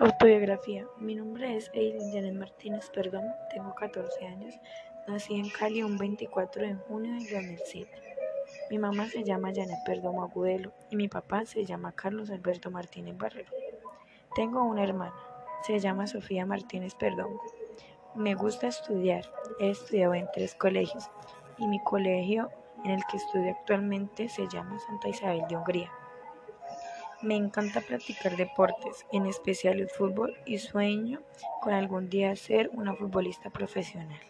Autobiografía. Mi nombre es Eileen Janet Martínez Perdomo, tengo 14 años, nací en Cali un 24 de junio del 2007. Mi mamá se llama Janet Perdomo Agudelo y mi papá se llama Carlos Alberto Martínez Barrero. Tengo una hermana, se llama Sofía Martínez Perdomo. Me gusta estudiar, he estudiado en tres colegios y mi colegio en el que estudio actualmente se llama Santa Isabel de Hungría. Me encanta practicar deportes, en especial el fútbol, y sueño con algún día ser una futbolista profesional.